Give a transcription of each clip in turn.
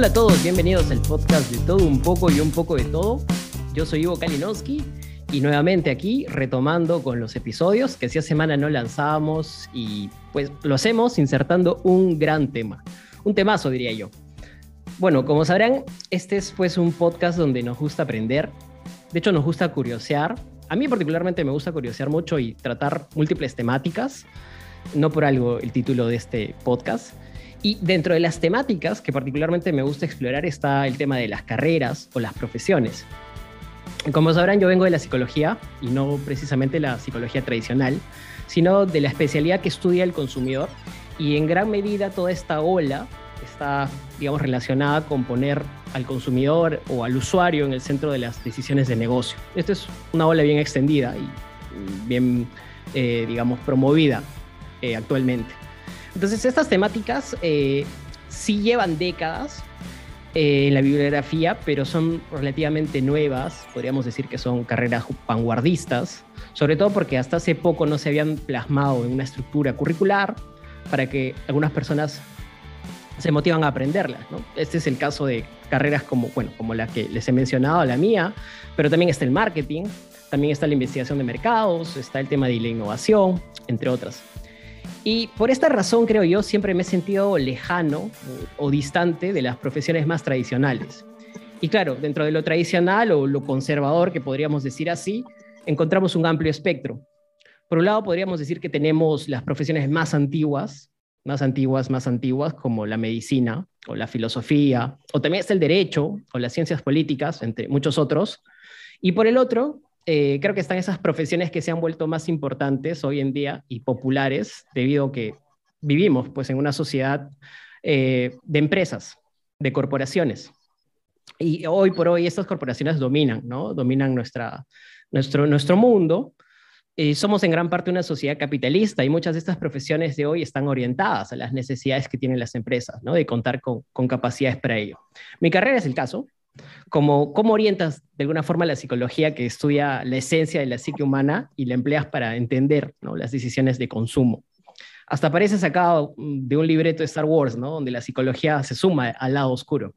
Hola a todos, bienvenidos al podcast de todo un poco y un poco de todo. Yo soy Ivo Kalinowski y nuevamente aquí retomando con los episodios que hacía semana no lanzábamos y pues lo hacemos insertando un gran tema, un temazo diría yo. Bueno, como sabrán, este es pues un podcast donde nos gusta aprender, de hecho nos gusta curiosear. A mí particularmente me gusta curiosear mucho y tratar múltiples temáticas, no por algo el título de este podcast. Y dentro de las temáticas que particularmente me gusta explorar está el tema de las carreras o las profesiones. Como sabrán, yo vengo de la psicología y no precisamente la psicología tradicional, sino de la especialidad que estudia el consumidor y en gran medida toda esta ola está, digamos, relacionada con poner al consumidor o al usuario en el centro de las decisiones de negocio. Esta es una ola bien extendida y bien, eh, digamos, promovida eh, actualmente. Entonces, estas temáticas eh, sí llevan décadas eh, en la bibliografía, pero son relativamente nuevas, podríamos decir que son carreras vanguardistas, sobre todo porque hasta hace poco no se habían plasmado en una estructura curricular para que algunas personas se motivan a aprenderlas. Este es el caso de carreras como, bueno, como la que les he mencionado, la mía, pero también está el marketing, también está la investigación de mercados, está el tema de la innovación, entre otras. Y por esta razón, creo yo, siempre me he sentido lejano o, distante de las profesiones más tradicionales. Y claro, dentro de lo tradicional o lo conservador, que podríamos decir así, encontramos un amplio espectro. Por un lado, podríamos decir que tenemos las profesiones más antiguas, más antiguas, más antiguas, como la medicina o la filosofía, o también está el derecho o las ciencias políticas, entre muchos otros. Y por el otro, eh, creo que están esas profesiones que se han vuelto más importantes hoy en día y populares debido a que vivimos pues, en una sociedad eh, de empresas, de corporaciones. Y hoy por hoy estas corporaciones dominan, ¿no? Dominan nuestra, nuestro, nuestro mundo. Somos en gran parte una sociedad capitalista y muchas de estas profesiones de hoy están orientadas a las necesidades que tienen las empresas, ¿no? De contar con, con capacidades para ello. Mi carrera es el caso, ¿Cómo, ¿Cómo orientas de alguna forma la psicología que estudia la esencia de la psique humana y la empleas para entender las decisiones de consumo? Hasta parece sacado mm, de un libreto de Star Wars, ¿no? donde la psicología se suma al lado oscuro.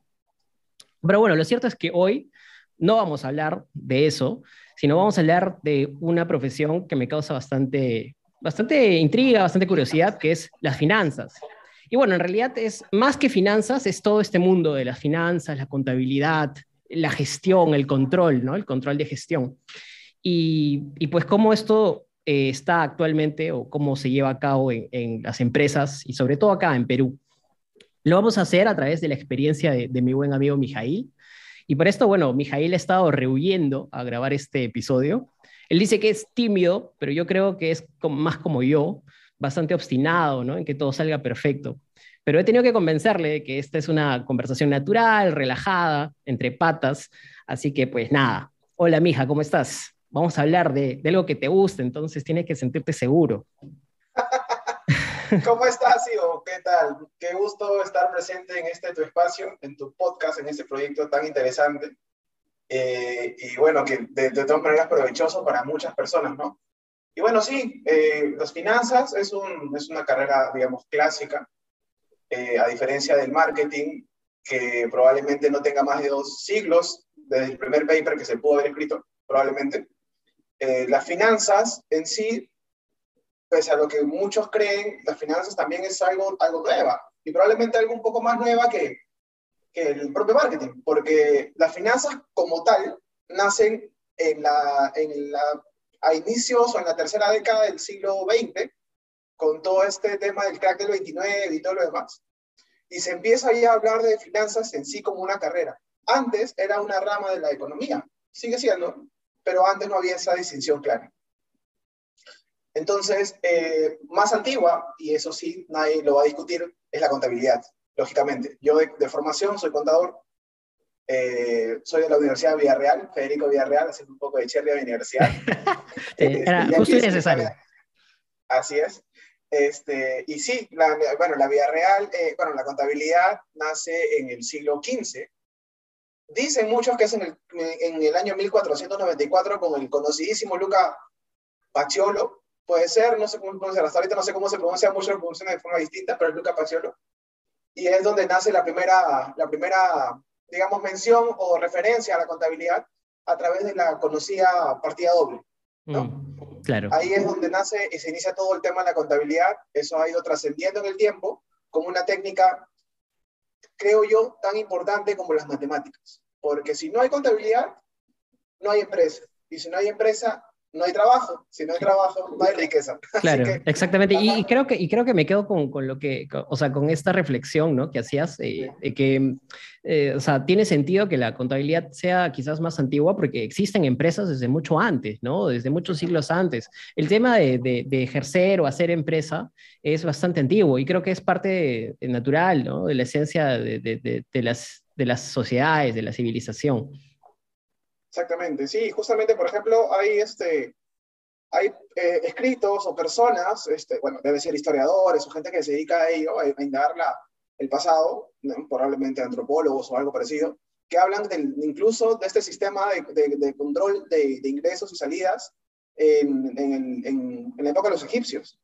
Pero bueno, lo cierto es que hoy no vamos a hablar de eso, sino vamos a hablar de una profesión que me causa bastante, bastante intriga, bastante curiosidad, que es las finanzas. Y bueno, en realidad es más que finanzas, es todo este mundo de las finanzas, la contabilidad, la gestión, el control, ¿no? El control de gestión. Y, y pues cómo esto eh, está actualmente o cómo se lleva a cabo en, en, las empresas y sobre todo acá en Perú. Lo vamos a hacer a través de la experiencia de, de mi buen amigo Mijail. Y por esto, bueno, Mijail ha estado rehuyendo a grabar este episodio. Él dice que es tímido, pero yo creo que es más como yo, bastante obstinado, ¿no? En que todo salga perfecto. Pero he tenido que convencerle de que esta es una conversación natural, relajada, entre patas. Así que, pues nada. Hola, mija, ¿cómo estás? Vamos a hablar de, de algo que te guste, entonces tienes que sentirte seguro. ¿Cómo estás, Ivo? ¿Qué tal? Qué gusto estar presente en este tu espacio, en tu podcast, en este proyecto tan interesante. Eh, y bueno, que de, de todas maneras provechoso para muchas personas, ¿no? Y bueno, sí, eh, las finanzas es, un, es, una carrera, digamos, clásica, eh, a diferencia del marketing, que probablemente no tenga más de dos siglos desde el primer paper que se pudo haber escrito, probablemente. Eh, las finanzas en sí, pese a lo que muchos creen, las finanzas también es algo, algo nueva, y probablemente algo un poco más nueva que, que el propio marketing, porque las finanzas como tal nacen en la, en la a inicios o en la tercera década del siglo XX, con todo este tema del crack del 29 y todo lo demás. Y se empieza ya a hablar de finanzas en sí como una carrera. Antes era una rama de la economía, sigue siendo, pero antes no había esa distinción clara. Entonces, eh, más antigua, y eso sí, nadie lo va a discutir, es la contabilidad, lógicamente. Yo de, de formación soy contador, eh, soy de la Universidad de Villarreal, Federico Villarreal, haciendo un poco de cherry a mi universidad. Eh, era justo y necesario. Así es. Este, y sí, la, bueno, la Villarreal, eh, bueno, la contabilidad nace en el siglo XV. Dicen muchos que es en el, en el año 1494 con el conocidísimo Luca Paciolo. Puede ser, no sé cómo pronunciar, hasta ahorita no sé cómo se pronuncia, mucho lo pronuncian de forma distinta, pero es Luca Paciolo. y es donde nace la primera, la primera, digamos, mención o referencia a la contabilidad a través de la conocida partida doble. ¿no? Mm, claro. Ahí es donde nace y se inicia todo el tema de la contabilidad. Eso ha ido trascendiendo en el tiempo como una técnica, creo yo, tan importante como las matemáticas. Porque si no hay contabilidad, no hay empresa. Y si no hay empresa, no hay trabajo. Si no hay trabajo, no hay riqueza. Claro, exactamente. Y, creo que, y creo que me quedo con, con lo que, o sea, con esta reflexión ¿no? que hacías, eh, que, eh, o sea, tiene sentido que la contabilidad sea quizás más antigua porque existen empresas desde mucho antes, ¿no? Desde muchos siglos antes. El tema de, de, ejercer o hacer empresa es bastante antiguo y creo que es parte natural, ¿no? De la esencia de, las, de las sociedades, de la civilización. Exactamente, sí, justamente, por ejemplo, hay, este, hay eh, escritos o personas, este, bueno, debe ser historiadores o gente que se dedica a ello, a, indagar la, el pasado, probablemente antropólogos o algo parecido, que hablan del, incluso de este sistema de, de, control de, ingresos y salidas en, en, en, la época de los egipcios.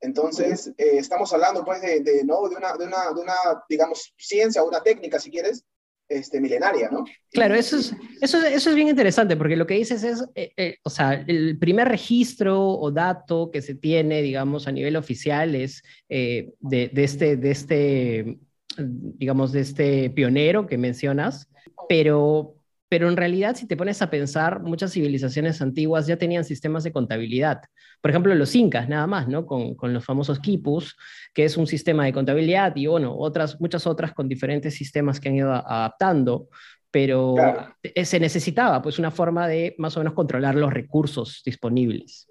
Entonces, eh, estamos hablando pues de, ¿no? de, una, de, una, de una, digamos, ciencia o una técnica, si quieres, este, milenaria, ¿no? Claro, eso es, eso, eso es bien interesante, porque lo que dices es, eh, eh, o sea, el primer registro o dato que se tiene, digamos, a nivel oficial es eh, de, de, este, de este, digamos, de este pionero que mencionas, pero, pero en realidad, si te pones a pensar, muchas civilizaciones antiguas ya tenían sistemas de contabilidad. Por ejemplo, los incas, nada más, ¿no? Con, con los famosos quipus, que es un sistema de contabilidad, y bueno, otras, muchas otras con diferentes sistemas que han ido adaptando, pero eh, se necesitaba pues una forma de más o menos controlar los recursos disponibles.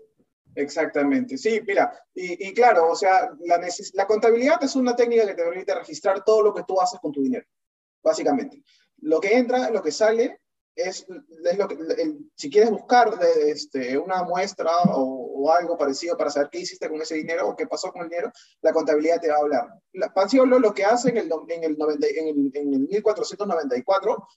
Exactamente, sí, mira, y, y claro, o sea, la, la contabilidad es una técnica que te permite registrar todo lo que tú haces con tu dinero, básicamente. Lo que entra, lo que sale, es, lo que, si quieres buscar este, una muestra o, algo parecido para saber qué hiciste con ese dinero o qué pasó con el dinero, la contabilidad te va a hablar. La, lo que hace en el, en el, 90, en el, en el 1494,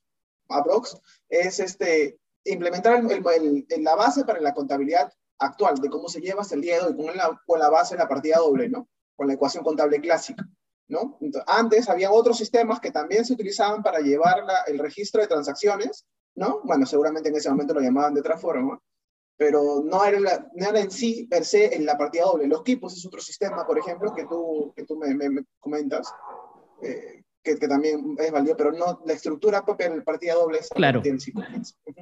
aprox, es este, implementar la base para la contabilidad actual, de cómo se lleva hasta el día de hoy, con la, con la base de la partida doble, ¿no? Con la ecuación contable clásica. ¿No? antes había otros sistemas que también se utilizaban para llevar el registro de transacciones ¿no? Bueno, seguramente en ese momento lo llamaban de otra forma, pero no era, no era en sí per se en la partida doble. Los equipos es otro sistema, por ejemplo, que tú, que tú me, me, comentas, eh, que, que, también es válido, pero no la estructura propia la partida doble es claro.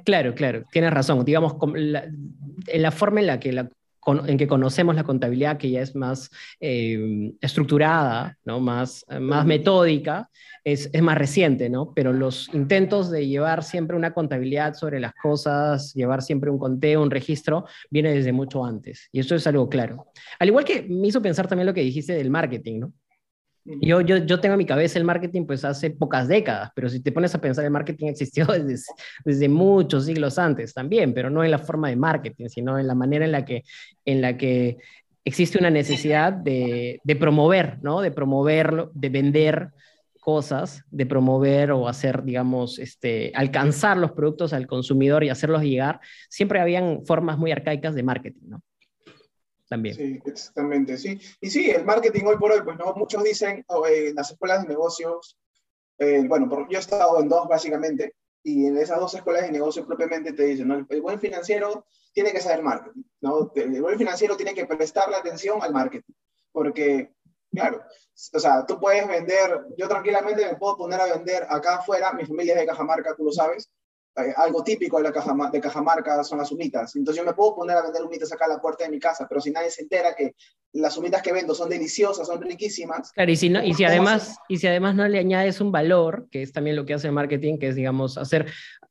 Claro, claro, tienes razón. Digamos, en la forma en la que la en que conocemos la contabilidad, que ya es más eh, estructurada, ¿no? más, más metódica, es, es, más reciente, ¿no? pero los intentos de llevar siempre una contabilidad sobre las cosas, llevar siempre un conteo, un registro, viene desde mucho antes. Y eso es algo claro. Al igual que me hizo pensar también lo que dijiste del marketing, ¿no? Yo, yo, yo tengo en mi cabeza el marketing pues hace pocas décadas, pero si te pones a pensar, el marketing existió desde, muchos siglos antes también, pero no en la forma de marketing, sino en la manera en la que, en la que existe una necesidad de, de promover, ¿no? De promoverlo, de vender cosas, de promover o hacer, digamos, este, alcanzar los productos al consumidor y hacerlos llegar, siempre habían formas muy arcaicas de marketing, ¿no? También. Sí, exactamente, sí. Y sí, el marketing hoy por hoy, pues no, muchos dicen oh, en las escuelas de negocios, eh, bueno, yo he estado en dos básicamente, y en esas dos escuelas de negocios propiamente te dicen, ¿no? el buen financiero tiene que saber marketing, ¿no? El buen financiero tiene que prestarle atención al marketing, porque, claro, o sea, tú puedes vender, yo tranquilamente me puedo poner a vender acá afuera, mi familia es de Cajamarca, tú lo sabes, eh, algo típico de, la caja, de Cajamarca son las humitas. Entonces yo me puedo poner a vender humitas acá a la puerta de mi casa, pero si nadie se entera que las humitas que vendo son deliciosas, son riquísimas. Claro, y si, no, y si, además, y si además no le añades un valor, que es también lo que hace el marketing, que es, digamos, hacer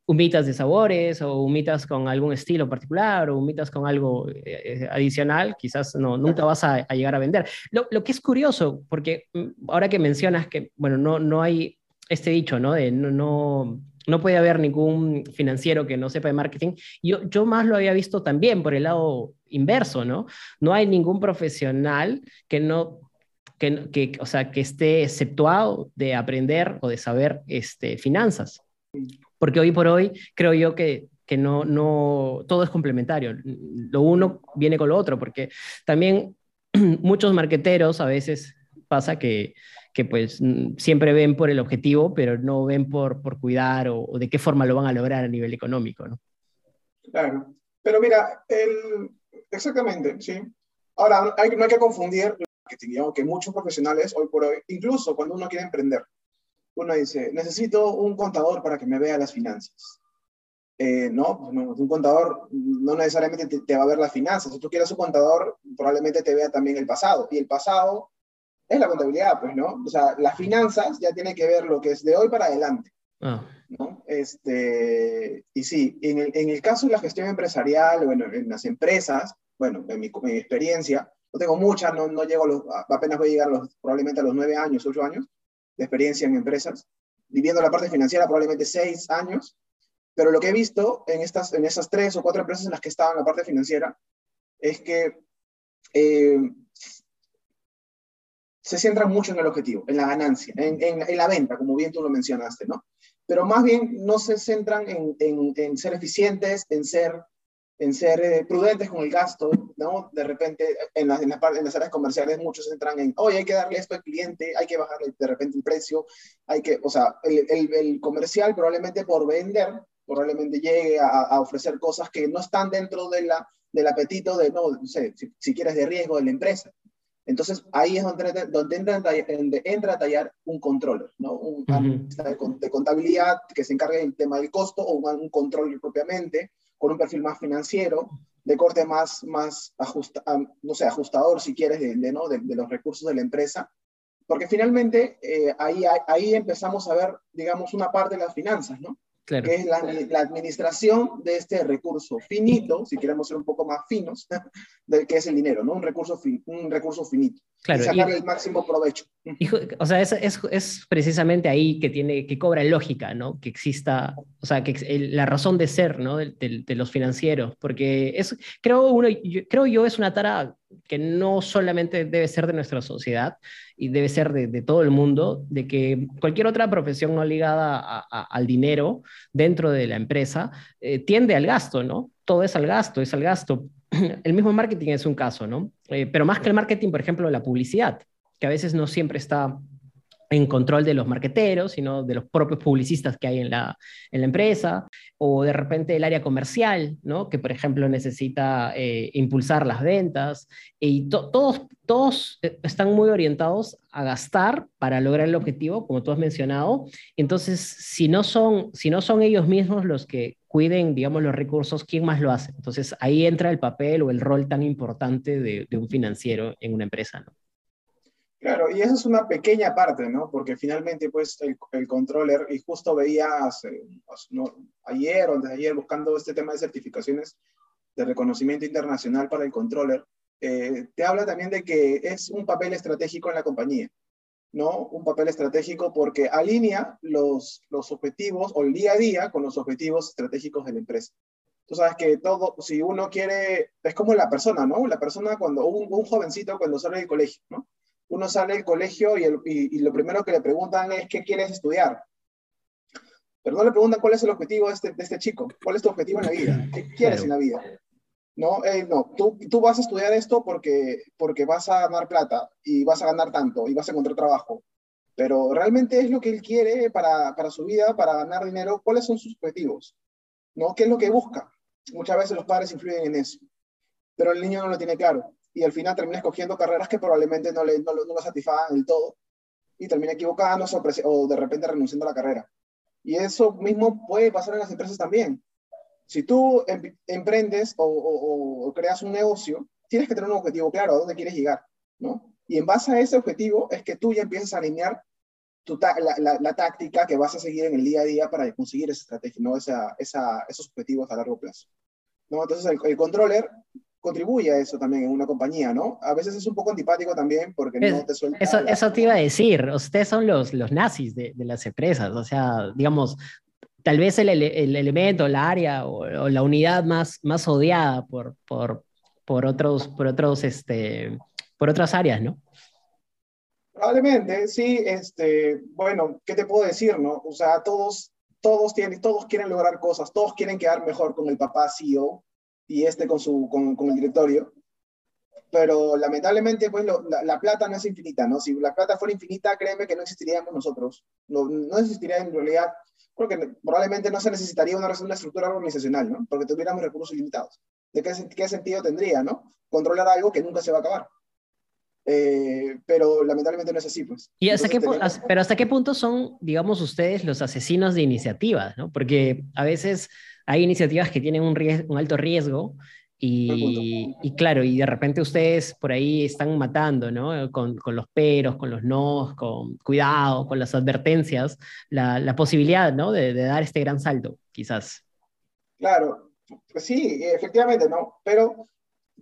humitas de sabores o humitas con algún estilo particular o humitas con algo eh, eh, adicional, quizás no, nunca vas a, llegar a vender. Lo, lo, que es curioso, porque mm, ahora que mencionas que, bueno, no, no hay este dicho, ¿no? De no, no no puede haber ningún financiero que no sepa de marketing. Yo, yo más lo había visto también por el lado inverso, ¿no? No hay ningún profesional que no que, que, o sea, que esté exceptuado de aprender o de saber este, finanzas. Porque hoy por hoy creo yo que, que no, no, todo es complementario. Lo uno viene con lo otro, porque también muchos marqueteros a veces pasa que, que pues siempre ven por el objetivo, pero no ven por, por cuidar o, de qué forma lo van a lograr a nivel económico, ¿no? Claro, pero mira, el... exactamente, sí. Ahora, hay, no hay que confundir que muchos profesionales hoy por hoy, incluso cuando uno quiere emprender, uno dice, necesito un contador para que me vea las finanzas. Eh, no, un contador no necesariamente te, va a ver las finanzas. Si tú quieres un contador, probablemente te vea también el pasado. Y el pasado es la contabilidad, pues, ¿no? O sea, las finanzas ya tiene que ver lo que es de hoy para adelante. Ah. ¿no? Este, y sí, en el, en el, caso de la gestión empresarial, bueno, en las empresas, bueno, en mi, mi experiencia, no tengo muchas, no, no llego a los, apenas voy a llegar los, probablemente a los nueve años, ocho años de experiencia en empresas, viviendo la parte financiera probablemente seis años, pero lo que he visto en, estas, en esas tres o cuatro empresas en las que estaba en la parte financiera es que eh, se centran mucho en el objetivo, en la ganancia, en, en, la venta, como bien tú lo mencionaste, ¿no? Pero más bien no se centran en, en ser eficientes, en ser en ser eh, prudentes con el gasto, ¿no? De repente, en, las, en, las áreas comerciales muchos entran en, oye, hay que darle esto al cliente, hay que bajarle de repente el precio, hay que, o sea, el, el, el comercial probablemente por vender, probablemente llegue a, a, ofrecer cosas que no están dentro de la, del apetito de, no, no sé, si, si, quieres, de riesgo de la empresa. Entonces, ahí es donde, donde entra, entra, a tallar un controller, ¿no? Un uh de contabilidad que se encargue del tema del costo o un, un controller propiamente, con un perfil más financiero, de corte más, más ajusta, no sé, ajustador, si quieres, de, ¿no? de, los recursos de la empresa, porque finalmente eh, ahí, ahí empezamos a ver, digamos, una parte de las finanzas, ¿no? Que es la, administración de este recurso finito, si queremos ser un poco más finos, que es el dinero, ¿no? Un recurso, un recurso finito. Claro, y sacarle el máximo provecho. o sea, es, es, es, precisamente ahí que, tiene, que cobra lógica, ¿no? Que exista, o sea, que la razón de ser, ¿no? De, de, los financieros, porque es, creo, uno, yo, creo yo es una tara que no solamente debe ser de nuestra sociedad y debe ser de, de todo el mundo, de que cualquier otra profesión no ligada a, al dinero dentro de la empresa eh, tiende al gasto, ¿no? Todo es al gasto, es al gasto. El mismo marketing es un caso, ¿no? Eh, pero más que el marketing, por ejemplo, la publicidad, que a veces no siempre está en control de los marqueteros, sino de los propios publicistas que hay en la, en la empresa, o de repente el área comercial, ¿no? que por ejemplo necesita eh, impulsar las ventas, y todos, todos están muy orientados a gastar para lograr el objetivo, como tú has mencionado. Entonces, si no son, si no son ellos mismos los que cuiden, digamos, los recursos, ¿quién más lo hace? Entonces, ahí entra el papel o el rol tan importante de, de un financiero en una empresa, ¿no? Claro, y eso es una pequeña parte, ¿no? Porque finalmente, pues, el, el controller, y justo veía ayer o antes ayer buscando este tema de certificaciones de reconocimiento internacional para el controller, eh, te habla también de que es un papel estratégico en la compañía, ¿no? Un papel estratégico porque alinea los, los objetivos o el día a día con los objetivos estratégicos de la empresa. Tú sabes que todo, si uno quiere, es como la persona, ¿no? La persona cuando, un, un jovencito cuando sale del colegio, ¿no? Uno sale del colegio y, lo primero que le preguntan es qué quieres estudiar. Pero no le preguntan cuál es el objetivo de este, este chico, cuál es tu objetivo en la vida, qué quieres en la vida. No, eh, no, tú, tú vas a estudiar esto porque, porque vas a ganar plata y vas a ganar tanto y vas a encontrar trabajo. Pero realmente es lo que él quiere para, para su vida, para ganar dinero. ¿Cuáles son sus objetivos? ¿No? ¿Qué es lo que busca? Muchas veces los padres influyen en eso. Pero el niño no lo tiene claro y al final termina escogiendo carreras que probablemente no, le, no, no lo satisfagan del todo y termina equivocándose o, o, de repente renunciando a la carrera. Y eso mismo puede pasar en las empresas también. Si tú em, emprendes o, o, creas un negocio, tienes que tener un objetivo claro, a dónde quieres llegar, ¿no? Y en base a ese objetivo es que tú ya empiezas a alinear tu la, la, la, táctica que vas a seguir en el día a día para conseguir esa estrategia, ¿no? Esa, esa, esos objetivos a largo plazo. ¿no? Entonces el, el controller contribuye a eso también en una compañía, ¿no? A veces es un poco antipático también porque no te suelta... Eso, eso te iba a decir, ustedes son los, los nazis de, de las empresas, o sea, digamos, tal vez el, el, elemento, la área o, o, la unidad más, más odiada por, por, por, otros, por, otros, este, por otras áreas, ¿no? Probablemente, sí, este, bueno, ¿qué te puedo decir, no? O sea, todos, todos, tienen, todos quieren lograr cosas, todos quieren quedar mejor con el papá CEO, y este con, su, con, con el directorio. pero lamentablemente pues la, plata no es infinita, ¿no? Si la plata fuera infinita, créeme que no existiríamos nosotros, no, no existiría en realidad, porque probablemente no se necesitaría una, una estructura organizacional, ¿no? Porque tuviéramos recursos limitados. ¿De qué, qué sentido tendría, ¿no? Controlar algo que nunca se va a acabar. Eh, pero lamentablemente no es así, pues. ¿Y hasta qué, pero hasta qué punto son, digamos, ustedes los asesinos de iniciativas, ¿no? Porque a veces hay iniciativas que tienen un, un alto riesgo y, y, claro, y de repente ustedes por ahí están matando, ¿no? Con, con los peros, con los nos, con cuidado, con las advertencias, la, la posibilidad, ¿no? De, de, dar este gran salto, quizás. Claro, sí, efectivamente, ¿no? Pero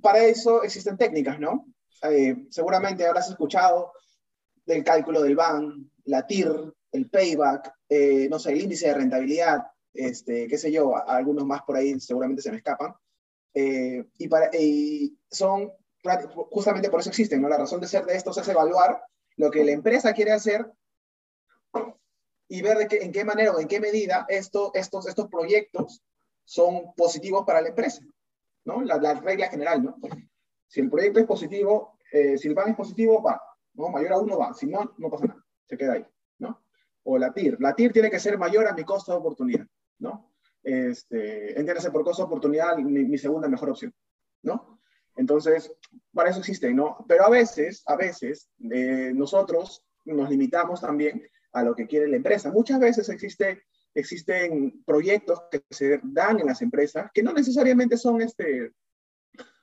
para eso existen técnicas, ¿no? Eh, seguramente habrás escuchado del cálculo del BAN, la TIR, el payback, eh, no sé, el índice de rentabilidad, este, qué sé yo, algunos más por ahí seguramente se me escapan. Eh, y, para, son, justamente por eso existen, ¿no? La razón de ser de estos es evaluar lo que la empresa quiere hacer y ver de qué, en qué manera o en qué medida esto, estos, estos proyectos son positivos para la empresa, ¿no? La, la regla general, ¿no? Si el proyecto es positivo, eh, si el PAN es positivo, va, ¿no? Mayor a uno va, si no, no pasa nada, se queda ahí, ¿no? O la TIR, la TIR tiene que ser mayor a mi costo de oportunidad, ¿no? Este, entiéndase por costo oportunidad mi, segunda mejor opción, ¿no? Entonces, para eso existe, ¿no? Pero a veces, a veces, eh, nosotros nos limitamos también a lo que quiere la empresa. Muchas veces existe, existen proyectos que se dan en las empresas que no necesariamente son este,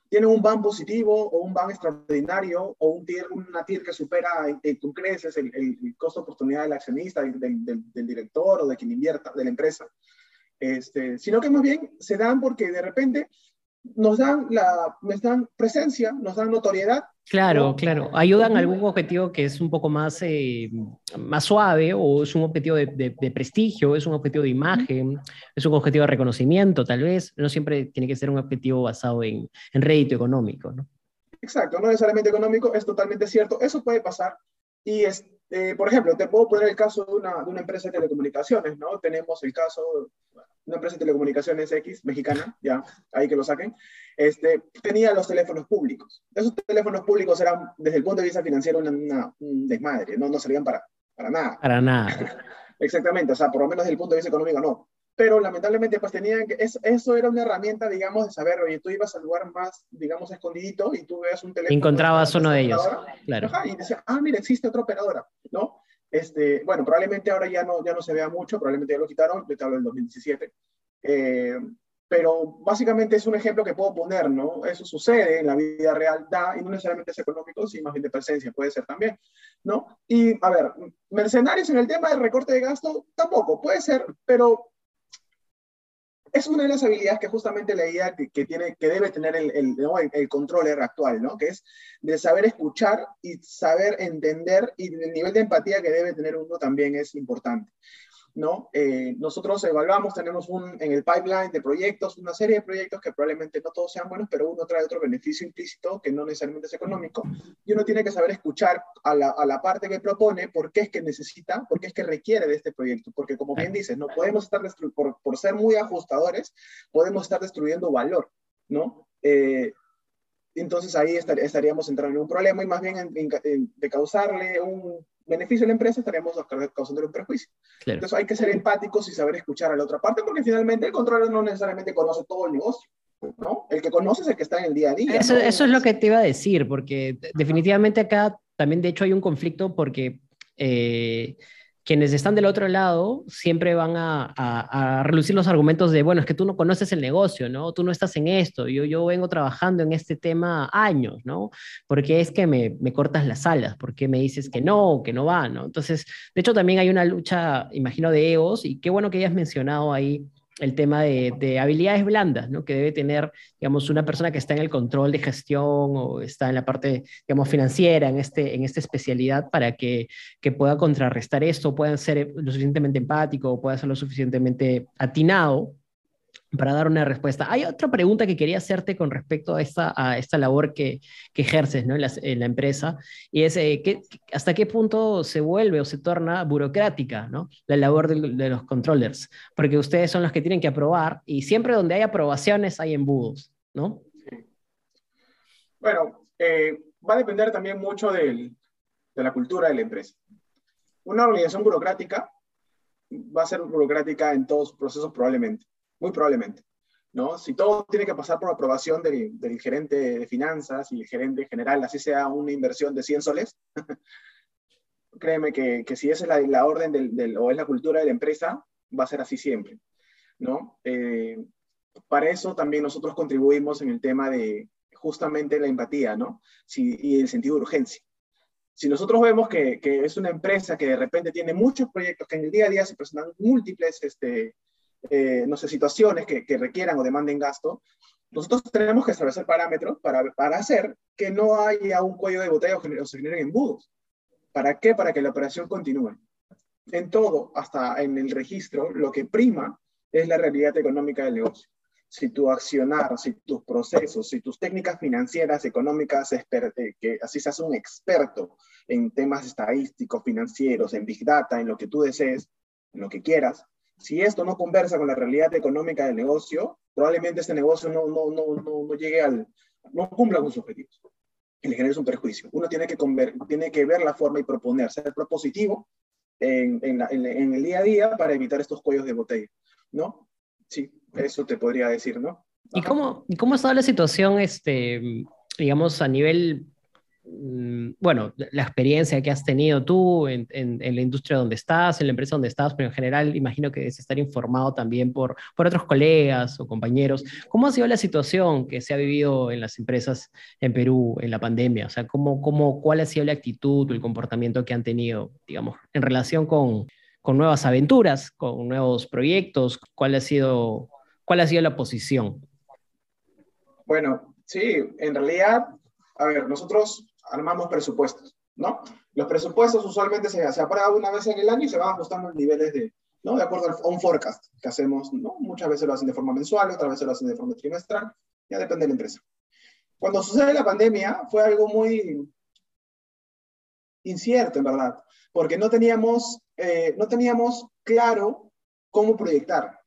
tiene un ban positivo o un ban extraordinario o un tier, una TIR que supera eh, con creces el, el, costo oportunidad del accionista, del, del, del, director o de quien invierta, de la empresa, este, sino que más bien se dan porque de repente nos dan, la, nos dan presencia, nos dan notoriedad. Claro, claro. Ayudan a algún objetivo que es un poco más, eh, más suave o es un objetivo de, de, prestigio, es un objetivo de imagen, es un objetivo de reconocimiento, tal vez. No siempre tiene que ser un objetivo basado en, en rédito económico, ¿no? Exacto, no necesariamente económico, es totalmente cierto. Eso puede pasar. Y, es, eh, por ejemplo, te puedo poner el caso de una, de una empresa de telecomunicaciones, ¿no? Tenemos el caso, una empresa de telecomunicaciones X, mexicana, ya, ahí que lo saquen, este, tenía los teléfonos públicos. Esos teléfonos públicos eran, desde el punto de vista financiero, una, un desmadre, ¿no? no servían para, para nada. Para nada. Exactamente, o sea, por lo menos desde el punto de vista económico no. Pero lamentablemente, pues tenían que, eso, eso era una herramienta, digamos, de saber, oye, tú ibas al lugar más, digamos, escondidito y tú veas un teléfono. Encontrabas uno de ellos, claro. y decías, ah, mira, existe otra operadora, ¿no? Este, bueno, probablemente ahora ya no, ya no se vea mucho, probablemente ya lo quitaron, yo te hablo del 2017. Eh, pero básicamente es un ejemplo que puedo poner, ¿no? Eso sucede en la vida real, da, y no necesariamente es económico, sino más bien de presencia, puede ser también, ¿no? Y, a ver, mercenarios en el tema del recorte de gasto, tampoco, puede ser, pero es una de las habilidades que justamente leía que, que tiene, que debe tener el, el, el, actual, ¿no? Que es de saber escuchar y saber entender y el nivel de empatía que debe tener uno también es importante. ¿No? Eh, nosotros evaluamos, tenemos un, en el pipeline de proyectos, una serie de proyectos que probablemente no todos sean buenos, pero uno trae otro beneficio implícito que no necesariamente es económico, y uno tiene que saber escuchar a la, a la parte que propone por qué es que necesita, por qué es que requiere de este proyecto, porque como bien dices, no podemos estar, por, por ser muy ajustadores, podemos estar destruyendo valor, ¿no? Eh, entonces ahí estaríamos entrando en un problema y más bien de causarle un beneficio a la empresa estaríamos causando un perjuicio. Entonces hay que ser empáticos y saber escuchar a la otra parte porque finalmente el controlador no necesariamente conoce todo el negocio. ¿no? El que conoce es el que está en el día a día. Eso, eso es lo que te iba a decir, porque definitivamente acá también de hecho hay un conflicto porque eh, quienes están del otro lado siempre van a, a, relucir los argumentos de, bueno, es que tú no conoces el negocio, ¿no? Tú no estás en esto, yo, yo vengo trabajando en este tema años, ¿no? Porque es que me, me cortas las alas, porque me dices que no, que no va, ¿no? Entonces, de hecho también hay una lucha, imagino, de egos, y qué bueno que hayas mencionado ahí el tema de, habilidades blandas, ¿no? Que debe tener, digamos, una persona que está en el control de gestión o está en la parte, digamos, financiera, en, este, en esta especialidad, para que, que pueda contrarrestar esto, pueda ser lo suficientemente empático, pueda ser lo suficientemente atinado para dar una respuesta. Hay otra pregunta que quería hacerte con respecto a esta, a esta labor que, que ejerces ¿no? en, la, empresa, y es eh, ¿qué, hasta qué punto se vuelve o se torna burocrática ¿no? la labor de, los controllers, porque ustedes son los que tienen que aprobar, y siempre donde hay aprobaciones hay embudos, ¿no? Bueno, eh, va a depender también mucho de la cultura de la empresa. Una organización burocrática va a ser burocrática en todos sus procesos probablemente, muy probablemente. ¿no? Si todo tiene que pasar por aprobación del, gerente de finanzas y el gerente general, así sea una inversión de 100 soles, créeme que, que, si esa es la, la orden del, del, o es la cultura de la empresa, va a ser así siempre. ¿no? Eh, para eso también nosotros contribuimos en el tema de justamente la empatía ¿no? Si, y el sentido de urgencia. Si nosotros vemos que, que, es una empresa que de repente tiene muchos proyectos, que en el día a día se presentan múltiples este, eh, no sé, situaciones que, que, requieran o demanden gasto, nosotros tenemos que establecer parámetros para, para hacer que no haya un cuello de botella o se generen embudos. ¿Para qué? Para que la operación continúe. En todo, hasta en el registro, lo que prima es la realidad económica del negocio. Si tu accionar, si tus procesos, si tus técnicas financieras, económicas, eh, que así seas un experto en temas estadísticos, financieros, en Big Data, en lo que tú desees, en lo que quieras, si esto no conversa con la realidad económica del negocio, probablemente este negocio no, no, no, no, no llegue al, no cumpla con sus objetivos y le genera un perjuicio. Uno tiene que, conver, tiene que ver la forma y proponer, ser propositivo en, en, la, en, en, el día a día para evitar estos cuellos de botella, ¿no? Sí, eso te podría decir, ¿no? ¿Y cómo, ¿Y cómo está la situación, este, digamos, a nivel bueno, la experiencia que has tenido tú en, la industria donde estás, en la empresa donde estás, pero en general imagino que debes estar informado también por, por otros colegas o compañeros. ¿Cómo ha sido la situación que se ha vivido en las empresas en Perú en la pandemia? O sea, ¿cómo, cómo, ¿cuál ha sido la actitud o el comportamiento que han tenido, digamos, en relación con, con nuevas aventuras, con nuevos proyectos? ¿Cuál ha sido, cuál ha sido la posición? Bueno, sí, en realidad, a ver, nosotros armamos presupuestos, ¿no? Los presupuestos usualmente se, se aprueban una vez en el año y se van ajustando en niveles de, ¿no? De acuerdo a un forecast que hacemos, ¿no? Muchas veces lo hacen de forma mensual, otras veces lo hacen de forma trimestral, ya depende de la empresa. Cuando sucede la pandemia fue algo muy incierto, en verdad, porque no teníamos, eh, no teníamos claro cómo proyectar.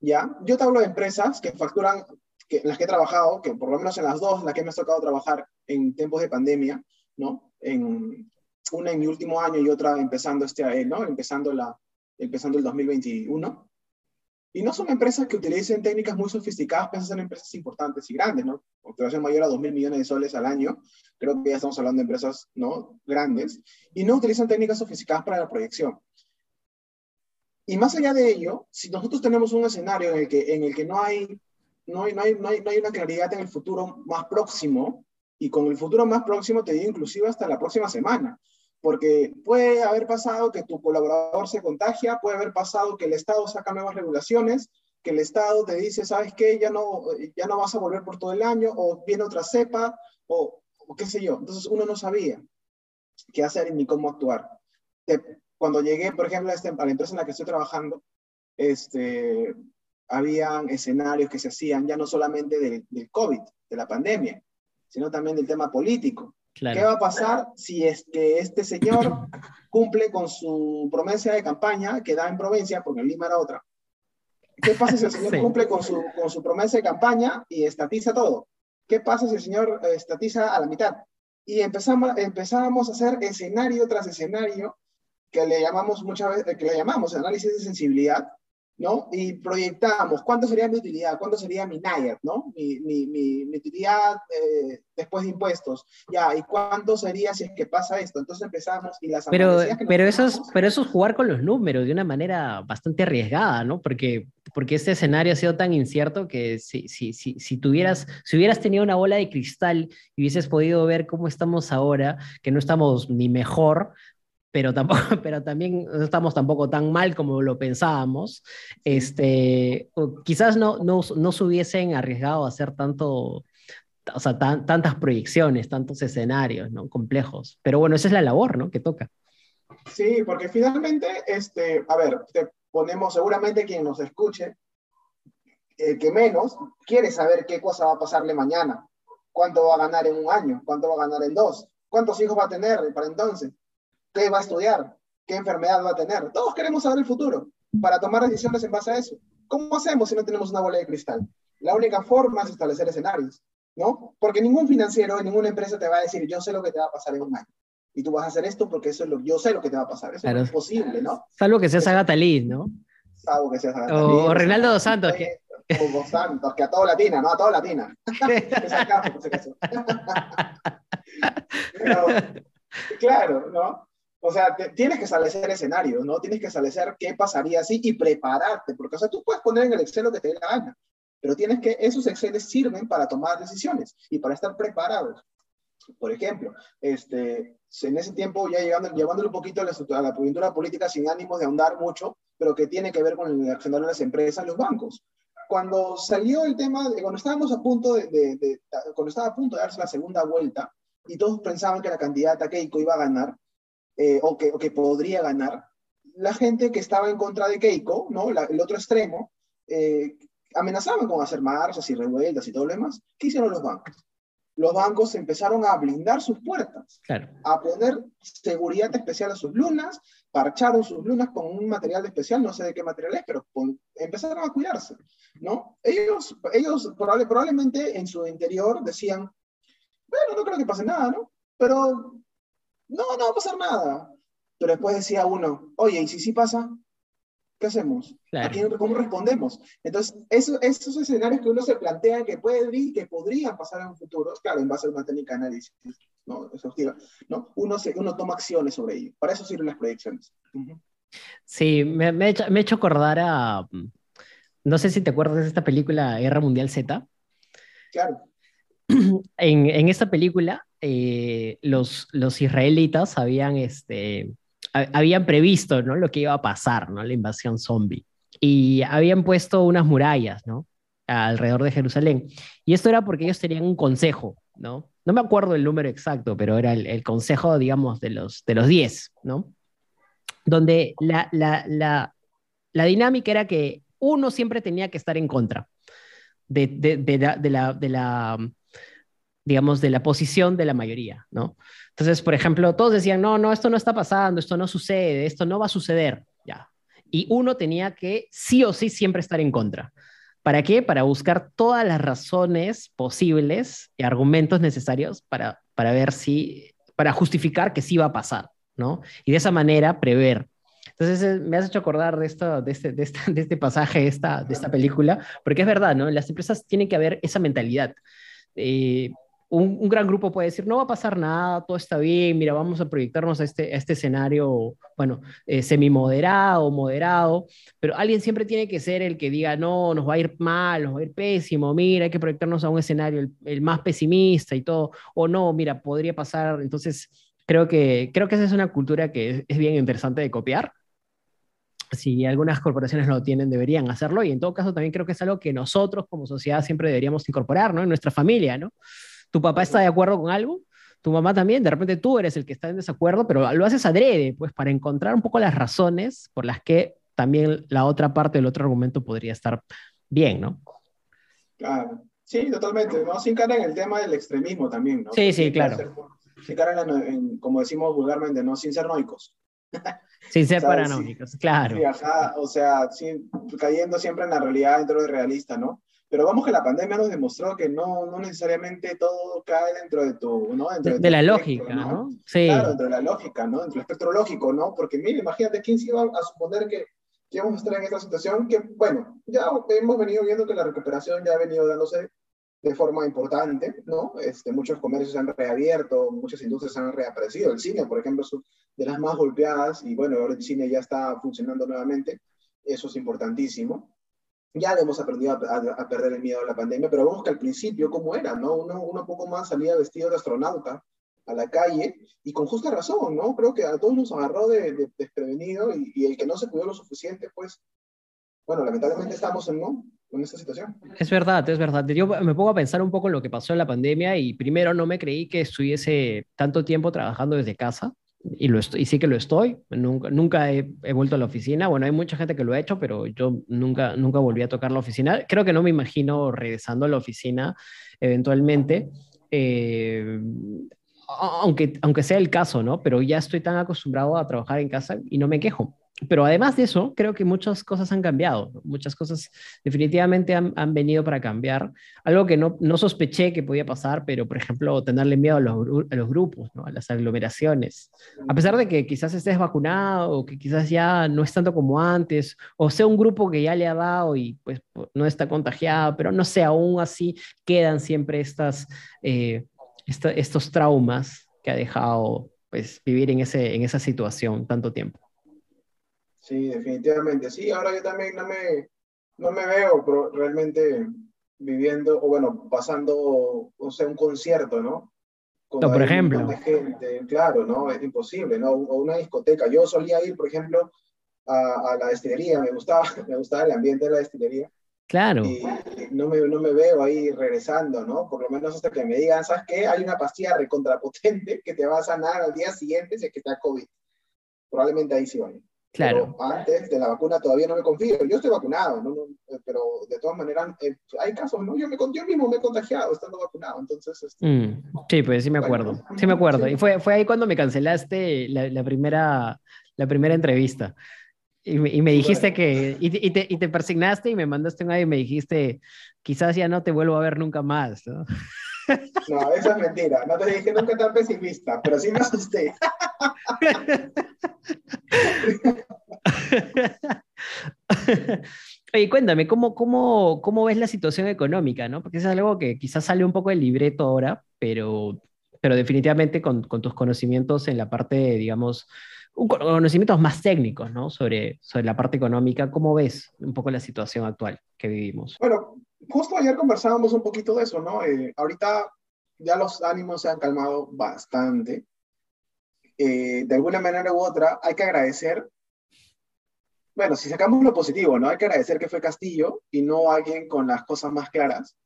¿Ya? Yo te hablo de empresas que facturan que, en las que he trabajado, que por lo menos en las dos en las que me ha tocado trabajar en tiempos de pandemia, ¿no? En, una en mi último año y otra empezando este, ¿no? Empezando, la, empezando el 2021. Y no son empresas que utilicen técnicas muy sofisticadas, pero son empresas importantes y grandes, ¿no? Facturación mayor a 2 mil millones de soles al año. Creo que ya estamos hablando de empresas, ¿no? Grandes. Y no utilizan técnicas sofisticadas para la proyección. Y más allá de ello, si nosotros tenemos un escenario en el que, en el que no hay no hay, no, hay, no, hay, no hay una claridad en el futuro más próximo, y con el futuro más próximo te digo inclusive hasta la próxima semana, porque puede haber pasado que tu colaborador se contagia, puede haber pasado que el Estado saca nuevas regulaciones, que el Estado te dice, ¿sabes qué? Ya no, ya no vas a volver por todo el año, o viene otra cepa, o, o qué sé yo. Entonces uno no sabía qué hacer ni cómo actuar. Cuando llegué, por ejemplo, a, este, a la empresa en la que estoy trabajando, este, habían escenarios que se hacían ya no solamente del, del COVID, de la pandemia, sino también del tema político. Claro. ¿Qué va a pasar si es que este señor cumple con su promesa de campaña que da en provincia, porque en Lima era otra? ¿Qué pasa si el señor sí. cumple con su, con su promesa de campaña y estatiza todo? ¿Qué pasa si el señor estatiza a la mitad? Y empezamos, empezamos a hacer escenario tras escenario que le llamamos muchas veces, que le llamamos análisis de sensibilidad, ¿no? Y proyectamos cuánto sería mi utilidad, cuánto sería mi NIAT, ¿no? Mi, mi, mi, mi utilidad eh, después de impuestos, ya, y cuánto sería si es que pasa esto. Entonces empezamos y las Pero, pero, eso es, pero eso es jugar con los números de una manera bastante arriesgada, ¿no? Porque, porque este escenario ha sido tan incierto que si, si, si, si, tuvieras, si hubieras tenido una bola de cristal y hubieses podido ver cómo estamos ahora, que no estamos ni mejor, pero, tampoco, pero también no estamos tampoco tan mal como lo pensábamos. Este, quizás no, no, no se hubiesen arriesgado a hacer tanto, o sea, tan, tantas proyecciones, tantos escenarios ¿no? complejos. Pero bueno, esa es la labor ¿no? que toca. Sí, porque finalmente, este, a ver, te ponemos seguramente quien nos escuche, el que menos quiere saber qué cosa va a pasarle mañana, cuánto va a ganar en un año, cuánto va a ganar en dos, cuántos hijos va a tener para entonces qué va a estudiar, qué enfermedad va a tener. Todos queremos saber el futuro para tomar decisiones en base a eso. ¿Cómo hacemos si no tenemos una bola de cristal? La única forma es establecer escenarios. ¿no? Porque ningún financiero, ninguna empresa te va a decir, yo sé lo que te va a pasar en un año. Y tú vas a hacer esto porque eso es lo, yo sé lo que te va a pasar. Eso es posible, ¿no? Salvo que seas Agatha Liz, ¿no? Salvo que seas Agatha O, o Reinaldo dos Santos. Que... O dos Santos, que a todo latina, ¿no? A todo latina. Pero, claro, ¿no? O sea, tienes que establecer escenarios, ¿no? Tienes que establecer qué pasaría así y prepararte, porque, o sea, tú puedes poner en el Excel lo que te dé la gana, pero tienes que, esos Excel sirven para tomar decisiones y para estar preparados. Por ejemplo, este, en ese tiempo, ya llegando, llevándolo un poquito a la, a la coyuntura política sin ánimo de ahondar mucho, pero que tiene que ver con el accionar de las empresas, los bancos. Cuando salió el tema, de, cuando estábamos a punto de, de, de, cuando estaba a punto de darse la segunda vuelta, y todos pensaban que la candidata Keiko iba a ganar, eh, o, que, o, que, podría ganar, la gente que estaba en contra de Keiko, ¿no? La, el otro extremo, eh, amenazaban con hacer marchas y revueltas y todo lo demás. ¿Qué hicieron los bancos? Los bancos empezaron a blindar sus puertas, claro. a poner seguridad especial a sus lunas, parcharon sus lunas con un material especial, no sé de qué material es, pero con, empezaron a cuidarse, ¿no? Ellos, ellos probable, probablemente en su interior decían, bueno, no creo que pase nada, ¿no? Pero no, no va a pasar nada. Pero después decía uno, oye, ¿y si sí pasa? ¿Qué hacemos? Claro. ¿A quién, ¿Cómo respondemos? Entonces, eso, esos escenarios que uno se plantea que, puede, que podrían pasar en un futuro, claro, en base a una técnica de análisis ¿no? exhaustiva, ¿no? Uno, se, uno toma acciones sobre ello. Para eso sirven las proyecciones. Uh -huh. Sí, me, me, he hecho, me he hecho acordar a... No sé si te acuerdas de esta película Guerra Mundial Z. Claro. En, en esta película, eh, los, los israelitas habían, este, habían previsto ¿no? lo que iba a pasar, ¿no? la invasión zombie. Y habían puesto unas murallas ¿no? alrededor de Jerusalén. Y esto era porque ellos tenían un consejo, ¿no? No me acuerdo el número exacto, pero era el, el consejo, digamos, de los, de los 10, ¿no? Donde la, la, la, la dinámica era que uno siempre tenía que estar en contra de, de, de, la, de, la, de la, digamos, de la posición de la mayoría, ¿no? Entonces, por ejemplo, todos decían, no, no, esto no está pasando, esto no sucede, esto no va a suceder, ya. Y uno tenía que sí o sí siempre estar en contra. ¿Para qué? Para buscar todas las razones posibles y argumentos necesarios para, para ver si, para justificar que sí va a pasar, ¿no? Y de esa manera prever. Entonces me has hecho acordar de, esto, de, este, de, de este pasaje, esta, de esta película, porque es verdad, ¿no? Las empresas tienen que haber esa mentalidad. Eh, un, gran grupo puede decir, no va a pasar nada, todo está bien, mira, vamos a proyectarnos a este, este escenario, bueno, eh, semi-moderado, moderado, pero alguien siempre tiene que ser el que diga, no, nos va a ir mal, nos va a ir pésimo, mira, hay que proyectarnos a un escenario el, el más pesimista y todo, o no, mira, podría pasar, entonces creo que, creo que esa es una cultura que es, es bien interesante de copiar. Si algunas corporaciones no lo tienen, deberían hacerlo. Y en todo caso, también creo que es algo que nosotros como sociedad siempre deberíamos incorporar, ¿no? En nuestra familia, ¿no? Tu papá está de acuerdo con algo, tu mamá también, de repente tú eres el que está en desacuerdo, pero lo haces adrede, pues para encontrar un poco las razones por las que también la otra parte del otro argumento podría estar bien, ¿no? Claro, sí, totalmente, ¿no? Sin cara en el tema del extremismo también, ¿no? Sí, sí, claro. Ser, sin cara en, en, como decimos vulgarmente, ¿no? Sin ser noicos. Sin ser paranoicos, sí, claro. Sí, ajá, o sea, sí, cayendo siempre en la realidad dentro de realista, ¿no? Pero vamos que la pandemia nos demostró que no, no necesariamente todo cae dentro de tu, ¿no? Dentro de, de de la lógica, ¿no? ¿no? Sí. Claro, dentro de la lógica, ¿no? Dentro del espectro lógico, ¿no? Porque mire, imagínate quién se iba a suponer que, que íbamos a estar en esta situación que, bueno, ya hemos venido viendo que la recuperación ya ha venido dándose de forma importante, ¿no? Este, muchos comercios se han reabierto, muchas industrias han reaparecido. El cine, por ejemplo, es de las más golpeadas y bueno, ahora el cine ya está funcionando nuevamente. Eso es importantísimo ya hemos aprendido a, a, a, perder el miedo a la pandemia, pero vemos que al principio, ¿cómo era? ¿no? Uno, uno poco más salía vestido de astronauta a la calle y con justa razón, ¿no? Creo que a todos nos agarró de, de desprevenido y, y, el que no se cuidó lo suficiente, pues, bueno, lamentablemente estamos en, ¿no? en esta situación. Es verdad, es verdad. Yo me pongo a pensar un poco en lo que pasó en la pandemia y primero no me creí que estuviese tanto tiempo trabajando desde casa y, lo estoy, sí que lo estoy, nunca, nunca he, he, vuelto a la oficina, bueno, hay mucha gente que lo ha hecho, pero yo nunca, nunca volví a tocar la oficina, creo que no me imagino regresando a la oficina eventualmente, eh, aunque, aunque sea el caso, ¿no? Pero ya estoy tan acostumbrado a trabajar en casa y no me quejo. Pero además de eso, creo que muchas cosas han cambiado, muchas cosas definitivamente han, han venido para cambiar. Algo que no, no, sospeché que podía pasar, pero por ejemplo, tenerle miedo a los, a los grupos, ¿no? a las aglomeraciones. A pesar de que quizás estés vacunado, o que quizás ya no es tanto como antes, o sea un grupo que ya le ha dado y pues no está contagiado, pero no sé, aún así quedan siempre estas, eh, esta, estos traumas que ha dejado pues vivir en, ese, en esa situación tanto tiempo. Sí, definitivamente. Sí, ahora yo también no me, no me veo realmente viviendo, o bueno, pasando, o sea, un concierto, ¿no? por ejemplo. gente, claro, ¿no? Es imposible, ¿no? O una discoteca. Yo solía ir, por ejemplo, a, a, la destilería, me gustaba, me gustaba el ambiente de la destilería. Claro. Y no me, no me veo ahí regresando, ¿no? Por lo menos hasta que me digan, ¿sabes qué? Hay una pastilla recontrapotente que te va a sanar al día siguiente si es que está COVID. Probablemente ahí sí vaya. Claro. antes de la vacuna todavía no me confío. Yo estoy vacunado, ¿no? Pero de todas maneras eh, hay casos, ¿no? Yo, me, yo mismo me he contagiado estando vacunado, entonces... Este, mm, sí, pues sí me acuerdo, sí me acuerdo. Y fue, fue ahí cuando me cancelaste la, la primera, la primera entrevista. Y me, y me dijiste que, y, y, te, y te persignaste y me mandaste un audio y me dijiste, quizás ya no te vuelvo a ver nunca más, ¿no? No, eso es mentira. No te dije nunca tan pesimista, pero sí me asusté. Oye, cuéntame, ¿cómo, cómo, ¿cómo ves la situación económica? ¿no? Porque es algo que quizás sale un poco del libreto ahora, pero, pero definitivamente con, con tus conocimientos en la parte, digamos, conocimientos más técnicos, ¿no? Sobre, sobre la parte económica, ¿cómo ves un poco la situación actual que vivimos? Bueno, justo ayer conversábamos un poquito de eso, ¿no? Eh, ahorita ya los ánimos se han calmado bastante. Eh, de alguna manera u otra, hay que agradecer, bueno, si sacamos lo positivo, ¿no? Hay que agradecer que fue Castillo y no alguien con las cosas más claras,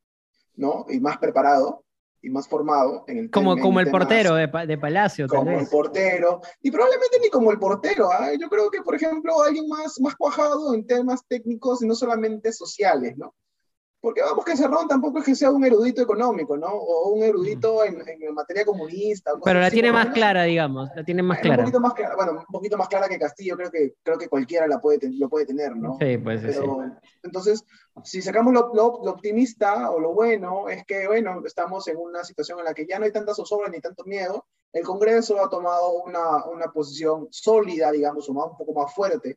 ¿no? Y más preparado y más formado. En el como, como el portero de, de, Palacio. Como el portero, y probablemente ni como el portero. ¿eh? Yo creo que, por ejemplo, alguien más, más cuajado en temas técnicos y no solamente sociales, ¿no? Porque vamos que Cerrón tampoco es que sea un erudito económico, ¿no? O un erudito en, en materia comunista. Pero la tiene más clara, digamos, la tiene más clara. Un poquito más clara, bueno, un poquito más clara que Castillo, creo que, creo que cualquiera la puede, lo puede tener, ¿no? Sí, pues sí. Entonces, si sacamos lo, lo, optimista o lo bueno, es que, bueno, estamos en una situación en la que ya no hay tantas zozobras ni tanto miedo. El Congreso ha tomado una, una posición sólida, digamos, un poco más fuerte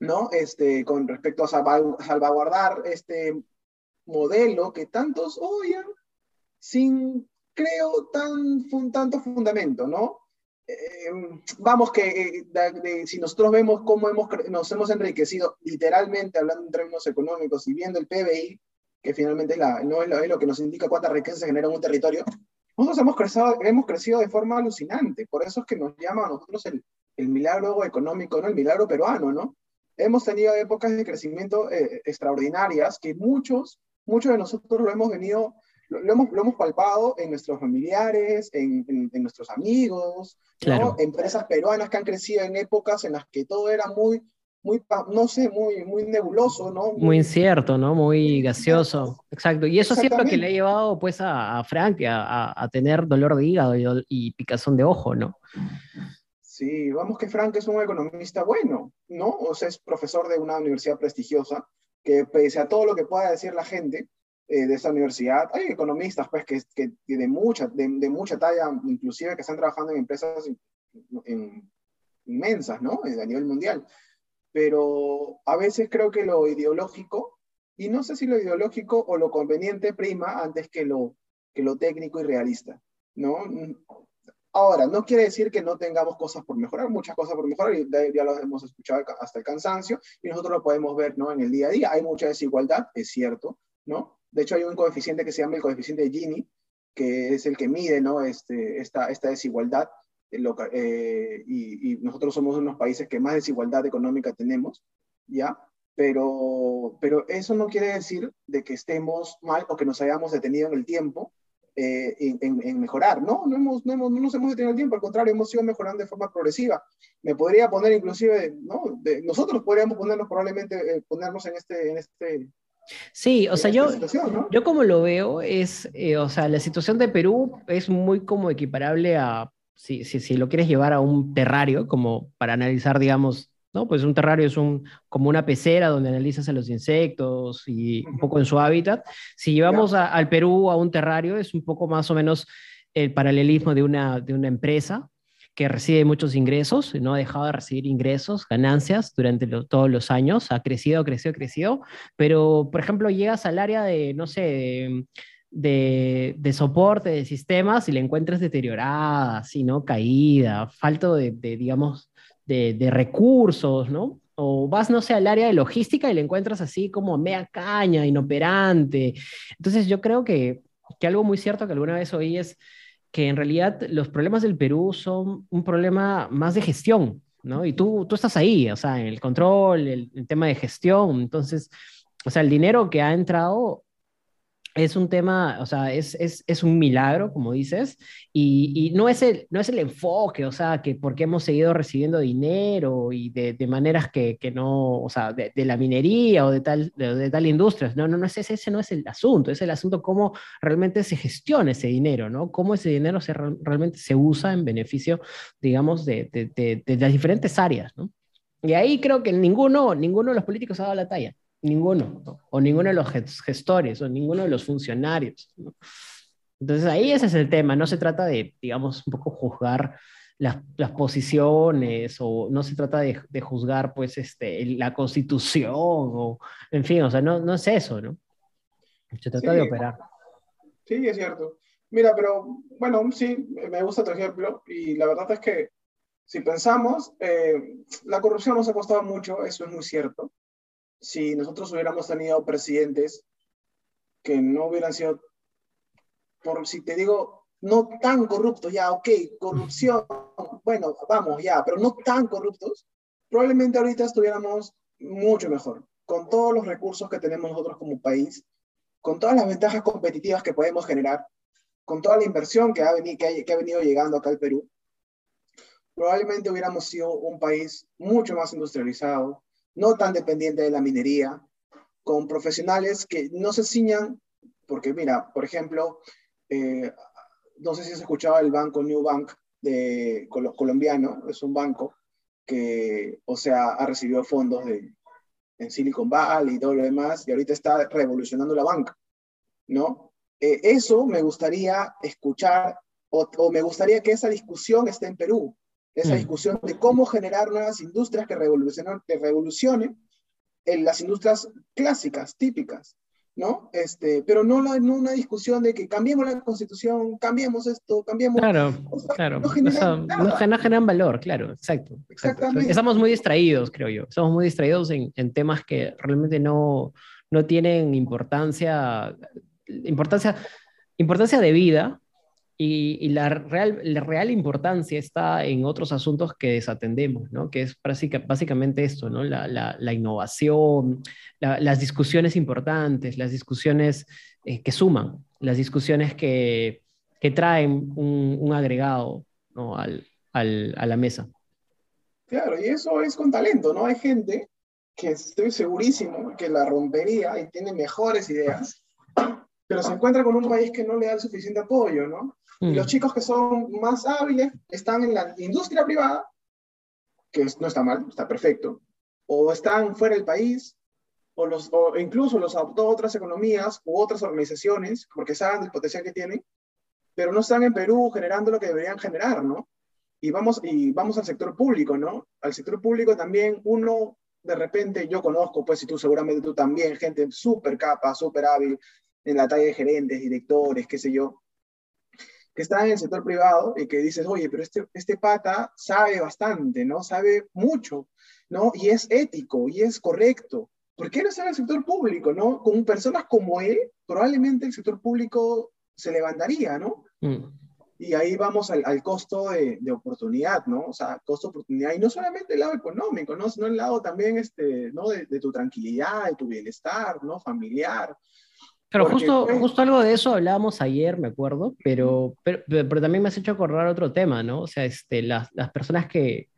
¿no? Este, con respecto a salvaguardar este modelo que tantos odian sin, creo, tan, tanto fundamento, ¿no? Eh, vamos que eh, si nosotros vemos cómo hemos, nos hemos enriquecido, literalmente hablando en términos económicos y viendo el PBI, que finalmente la, no es lo, es lo, que nos indica cuánta riqueza se genera en un territorio, nosotros hemos crecido, hemos crecido de forma alucinante. Por eso es que nos llama a nosotros el, el milagro económico, ¿no? el milagro peruano, ¿no? hemos tenido épocas de crecimiento eh, extraordinarias que muchos, muchos de nosotros lo hemos venido, lo, hemos, lo hemos palpado en nuestros familiares, en, en, nuestros amigos, claro. ¿no? empresas peruanas que han crecido en épocas en las que todo era muy, muy, no sé, muy, muy nebuloso, ¿no? Muy, muy incierto, ¿no? Muy gaseoso. Exacto. Y eso siempre que le ha llevado pues a, a Frank a, a, tener dolor de hígado y, y picazón de ojo, ¿no? Sí, vamos que Frank es un economista bueno, ¿no? O sea, es profesor de una universidad prestigiosa, que pese a todo lo que pueda decir la gente eh, de esa universidad, hay economistas, pues, que, que, de, mucha, de, de, mucha talla, inclusive que están trabajando en empresas en, en, inmensas, ¿no? A nivel mundial. Pero a veces creo que lo ideológico, y no sé si lo ideológico o lo conveniente prima antes que lo, que lo técnico y realista, ¿no? Ahora, no quiere decir que no tengamos cosas por mejorar, muchas cosas por mejorar, y ya lo hemos escuchado hasta el cansancio, y nosotros lo podemos ver ¿no? en el día a día. Hay mucha desigualdad, es cierto, ¿no? De hecho, hay un coeficiente que se llama el coeficiente de Gini, que es el que mide ¿no? este, esta, esta desigualdad, eh, y, y, nosotros somos unos países que más desigualdad económica tenemos, ¿ya? Pero, pero eso no quiere decir de que estemos mal o que nos hayamos detenido en el tiempo eh, en, en, mejorar, ¿no? No, hemos, no, hemos, no, nos hemos detenido el tiempo, al contrario, hemos ido mejorando de forma progresiva. Me podría poner inclusive, ¿no? De, nosotros podríamos ponernos probablemente, eh, ponernos en este... En este Sí, o sea, yo, ¿no? yo como lo veo es, eh, o sea, la situación de Perú es muy como equiparable a, si, si, si lo quieres llevar a un terrario, como para analizar, digamos, ¿no? Pues un terrario es un, como una pecera donde analizas a los insectos y un poco en su hábitat. Si llevamos al Perú a un terrario, es un poco más o menos el paralelismo de una, de una empresa que recibe muchos ingresos, no ha dejado de recibir ingresos, ganancias durante todos los años, ha crecido, crecido, crecido, pero por ejemplo llegas al área de, no sé, de, de, soporte de sistemas y la encuentras deteriorada, ¿no? caída, falto de, de digamos, de, recursos, ¿no? O vas, no sé, al área de logística y la encuentras así como mea caña, inoperante. Entonces yo creo que, que algo muy cierto que alguna vez oí es que en realidad los problemas del Perú son un problema más de gestión, ¿no? Y tú, tú estás ahí, o sea, en el control, el, el tema de gestión. Entonces, o sea, el dinero que ha entrado es un tema, o sea, es, es, es un milagro, como dices, y, y, no, es el, no es el enfoque, o sea, que porque hemos seguido recibiendo dinero y de, maneras que, que, no, o sea, de, la minería o de tal, de, tal industria, no, no, no es ese, ese no es el asunto, es el asunto cómo realmente se gestiona ese dinero, ¿no? Cómo ese dinero se, realmente se usa en beneficio, digamos, de, de las diferentes áreas, ¿no? Y ahí creo que ninguno, ninguno de los políticos ha dado la talla. Ninguno, ¿no? o ninguno de los gestores, o ninguno de los funcionarios. ¿no? Entonces ahí ese es el tema, no se trata de, digamos, un poco juzgar las, las posiciones, o no se trata de, de, juzgar, pues, este, la constitución, o, en fin, o sea, no, no es eso, ¿no? Se trata sí, de operar. Sí, es cierto. Mira, pero bueno, sí, me gusta tu ejemplo, y la verdad es que si pensamos, eh, la corrupción nos ha costado mucho, eso es muy cierto si nosotros hubiéramos tenido presidentes que no hubieran sido, por si te digo, no tan corruptos, ya, ok, corrupción, bueno, vamos, ya, pero no tan corruptos, probablemente ahorita estuviéramos mucho mejor, con todos los recursos que tenemos nosotros como país, con todas las ventajas competitivas que podemos generar, con toda la inversión que ha, venido, llegando acá al Perú, probablemente hubiéramos sido un país mucho más industrializado, no tan dependiente de la minería, con profesionales que no se ciñan, porque mira, por ejemplo, eh, no sé si has escuchado el banco New Bank de col colombiano, es un banco que, o sea, ha recibido fondos de, en Silicon Valley y todo lo demás, y ahorita está revolucionando la banca, ¿no? Eh, eso me gustaría escuchar, o, o, me gustaría que esa discusión esté en Perú, esa discusión de cómo generar nuevas industrias que revolucionen, que revolucionen en las industrias clásicas, típicas, ¿no? Este, pero no, la, no, una discusión de que cambiemos la constitución, cambiemos esto, cambiemos... Claro, o sea, claro. No generan, no, no generan, valor, claro, exacto, exacto. Estamos muy distraídos, creo yo. Estamos muy distraídos en, en temas que realmente no, no tienen importancia, importancia, importancia de vida, y, y la, real, la, real, importancia está en otros asuntos que desatendemos, ¿no? que es básica, básicamente esto, ¿no? la, la, la innovación, las discusiones importantes, las discusiones eh, que suman, las discusiones que, que traen un, un agregado ¿no? al, al, a la mesa. Claro, y eso es con talento, ¿no? Hay gente que estoy segurísimo que la rompería y tiene mejores ideas, pero se encuentra con un país que no le da el suficiente apoyo, ¿no? Y los chicos que son más hábiles están en la industria privada, que no está mal, está perfecto, o están fuera del país, o, los, o incluso los adoptó otras economías u otras organizaciones, porque saben del potencial que tienen, pero no están en Perú generando lo que deberían generar, ¿no? Y vamos, y vamos al sector público, ¿no? Al sector público también uno, de repente, yo conozco, pues, y tú seguramente tú también, gente súper capa, súper hábil, en la talla de gerentes, directores, qué sé yo, que está en el sector privado y que dices, oye, pero este, este pata sabe bastante, ¿no? Sabe mucho, ¿no? Y es ético y es correcto. ¿Por qué no en el sector público, ¿no? Con personas como él, probablemente el sector público se levantaría, ¿no? Mm. Y ahí vamos al, al costo de, de, oportunidad, ¿no? O sea, costo de oportunidad. Y no solamente el lado económico, ¿no? Sino el lado también, este, ¿no? De, de tu tranquilidad, de tu bienestar, ¿no? Familiar. Claro, justo, fue... justo algo de eso hablábamos ayer, me acuerdo, pero, pero, pero, también me has hecho acordar otro tema, ¿no? O sea, este, las, las personas que,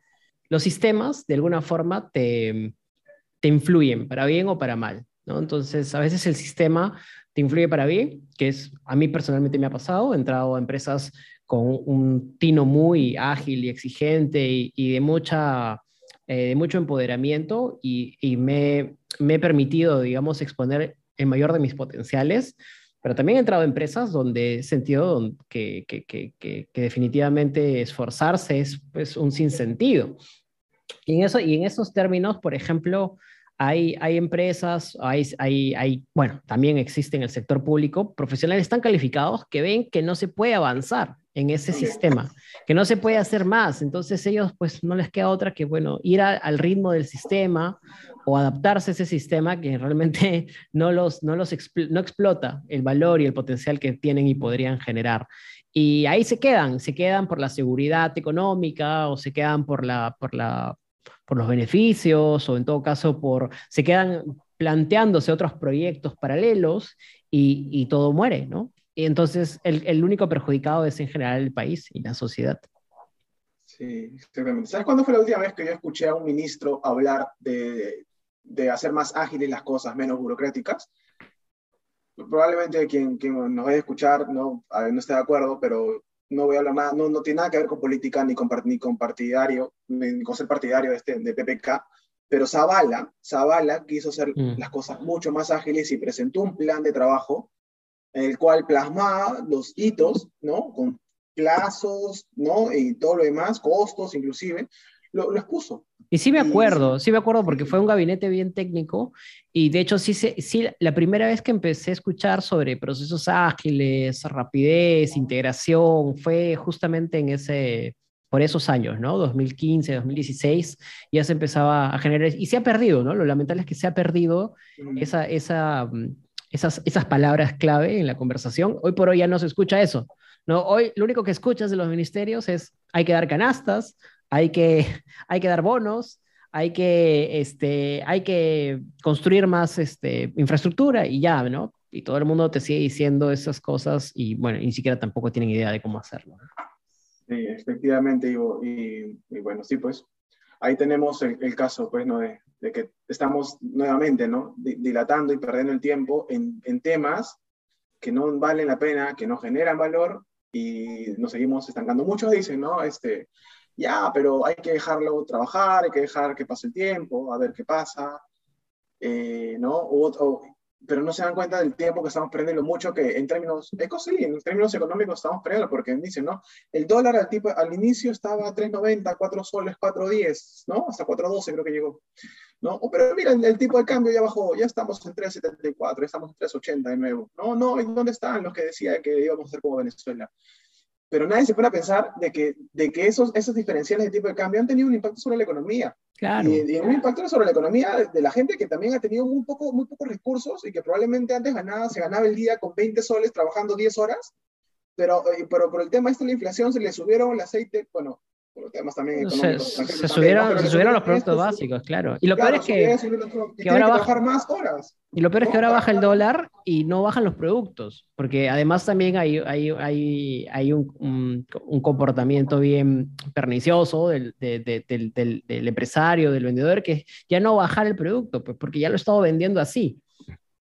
los sistemas, de alguna forma, te, te influyen, para bien o para mal, ¿no? Entonces, a veces el sistema te influye para bien, que es, a mí personalmente me ha pasado, he entrado a empresas con un tino muy ágil y exigente y, y de mucha eh, de mucho empoderamiento y, me, me, he permitido, digamos, exponer el mayor de mis potenciales, pero también he entrado en empresas donde he sentido que, que, que, que definitivamente esforzarse es pues, un sinsentido. Y en, eso, y en esos términos, por ejemplo, hay, hay empresas, hay, hay, hay, bueno, también existe en el sector público profesionales tan calificados que ven que no se puede avanzar en ese sistema, que no se puede hacer más. Entonces ellos pues no les queda otra que, bueno, ir al ritmo del sistema o adaptarse a ese sistema que realmente no los, no los no explota el valor y el potencial que tienen y podrían generar. Y ahí se quedan, se quedan por la seguridad económica o se quedan por, la, por, la, por los beneficios o en todo caso por, se quedan planteándose otros proyectos paralelos y, y todo muere, ¿no? Y entonces el, el, único perjudicado es en general el país y la sociedad. Sí, exactamente. ¿Sabes cuándo fue la última vez que yo escuché a un ministro hablar de, de hacer más ágiles las cosas, menos burocráticas? Probablemente quien, quien nos vaya a escuchar no, no esté de acuerdo, pero no voy a hablar nada, no, no tiene nada que ver con política ni con, ni con partidario, ni con ser partidario de, este, de PPK, pero Zavala, Zavala quiso hacer mm. las cosas mucho más ágiles y presentó un plan de trabajo en el cual plasmaba los hitos, ¿no? Con plazos, ¿no? Y todo lo demás, costos inclusive, lo, lo expuso. Y sí me acuerdo, sí me acuerdo porque fue un gabinete bien técnico y de hecho sí, sí, la primera vez que empecé a escuchar sobre procesos ágiles, rapidez, integración, fue justamente en ese, por esos años, ¿no? 2015, 2016, ya se empezaba a generar, y se ha perdido, ¿no? Lo lamentable es que se ha perdido esa, esa, mm, esas, esas palabras clave en la conversación. Hoy por hoy ya no se escucha eso, ¿no? Hoy lo único que escuchas de los ministerios es hay que dar canastas, hay que, hay que dar bonos, hay que, este, hay que construir más este, infraestructura y ya, ¿no? Y todo el mundo te sigue diciendo esas cosas y, bueno, ni siquiera tampoco tienen idea de cómo hacerlo. Sí, efectivamente, y, y, bueno, sí, pues ahí tenemos el, caso, pues, ¿no? De, de, que estamos nuevamente, ¿no? Dilatando y perdiendo el tiempo en, en temas que no valen la pena, que no generan valor y nos seguimos estancando. Muchos dicen, ¿no? Este, ya, pero hay que dejarlo trabajar, hay que dejar que pase el tiempo, a ver qué pasa, eh, ¿no? pero no se dan cuenta del tiempo que estamos perdiendo, mucho que en términos, en términos económicos estamos perdiendo, porque dicen, ¿no? El dólar al, tipo, al inicio estaba a 3.90, 4 soles, 4.10, ¿no? Hasta 4.12 creo que llegó, ¿no? Pero mira, el, tipo de cambio ya bajó, ya estamos en 3.74, estamos en 3.80 de nuevo, ¿no? No, ¿dónde están los que decían que íbamos a ser como Venezuela? pero nadie se pone a pensar de que, de que esos, esos diferenciales de tipo de cambio han tenido un impacto sobre la economía. Claro. Y, un impacto sobre la economía de, la gente que también ha tenido muy, poco, muy pocos recursos y que probablemente antes ganaba, se ganaba el día con 20 soles trabajando 10 horas, pero, eh, pero por el tema este de la inflación se le subieron el aceite, bueno, también se, subieron, se subieron los productos básicos, claro. Y lo peor es que, que, ahora baja, más horas. Y lo peor es que ahora baja el dólar y no bajan los productos, porque además también hay, hay, hay, hay un, un, comportamiento bien pernicioso del, del, del, del, empresario, del vendedor, que ya no bajar el producto, pues porque ya lo he estado vendiendo así.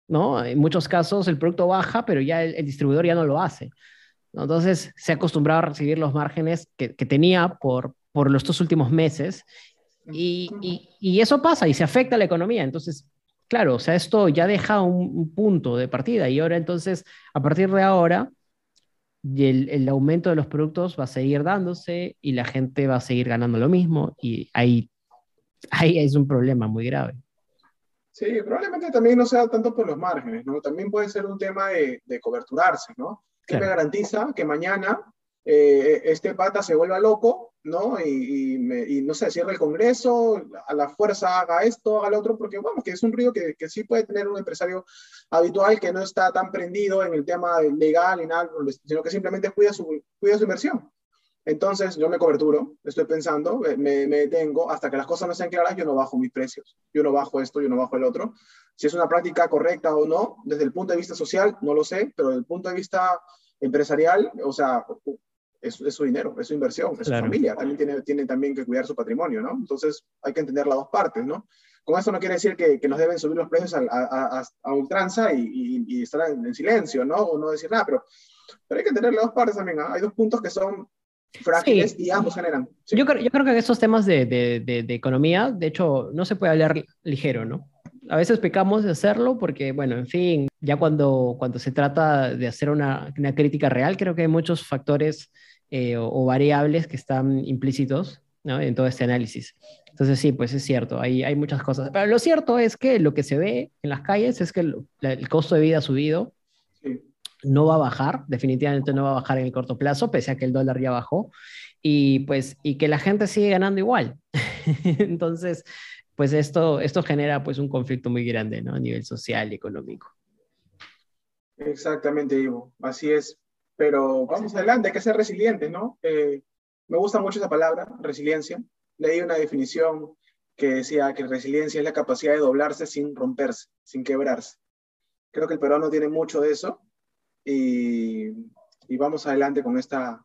¿no? En muchos casos el producto baja, pero ya el distribuidor ya no lo hace. Entonces se ha acostumbrado a recibir los márgenes que, que tenía por, por los dos últimos meses y, y, eso pasa y se afecta a la economía. Entonces, claro, o sea, esto ya deja un, punto de partida y ahora entonces, a partir de ahora, el, el, aumento de los productos va a seguir dándose y la gente va a seguir ganando lo mismo y ahí, ahí es un problema muy grave. Sí, probablemente también no sea tanto por los márgenes, ¿no? También puede ser un tema de, de coberturarse, ¿no? ¿Qué me garantiza que mañana eh, este pata se vuelva loco, ¿no? Y, y, no sé, cierre el Congreso, a la fuerza haga esto, haga lo otro, porque vamos, que es un río que, que, sí puede tener un empresario habitual que no está tan prendido en el tema legal y nada, sino que simplemente cuida su, cuida su inversión. Entonces yo me coberturo, estoy pensando, me, me detengo, hasta que las cosas no sean claras, yo no bajo mis precios, yo no bajo esto, yo no bajo el otro. Si es una práctica correcta o no, desde el punto de vista social, no lo sé, pero desde el punto de vista empresarial, o sea, es, su dinero, es su inversión, es su familia, también tiene, tiene también que cuidar su patrimonio, ¿no? Entonces hay que entender las dos partes, ¿no? Con eso no quiere decir que, que nos deben subir los precios a, a, a ultranza y, y, estar en, silencio, ¿no? O no decir nada, pero, pero hay que entender las dos partes también, ¿no? Hay dos puntos que son frágiles y ambos generan. Yo, creo, yo creo que en estos temas de, de, de, economía, de hecho, no se puede hablar ligero, ¿no? A veces pecamos de hacerlo porque, bueno, en fin, ya cuando, cuando se trata de hacer una, una crítica real, creo que hay muchos factores eh, o, variables que están implícitos ¿no? en todo este análisis. Entonces sí, pues es cierto, hay, hay muchas cosas. Pero lo cierto es que lo que se ve en las calles es que el, el costo de vida ha subido, sí no va a bajar, definitivamente no va a bajar en el corto plazo, pese a que el dólar ya bajó, y pues, y que la gente sigue ganando igual. Entonces, pues esto, esto genera pues un conflicto muy grande, ¿no? A nivel social y económico. Exactamente, Ivo, así es. Pero vamos adelante, hay que ser resilientes, ¿no? Eh, me gusta mucho esa palabra, resiliencia. Leí una definición que decía que resiliencia es la capacidad de doblarse sin romperse, sin quebrarse. Creo que el peruano tiene mucho de eso y, vamos adelante con esta,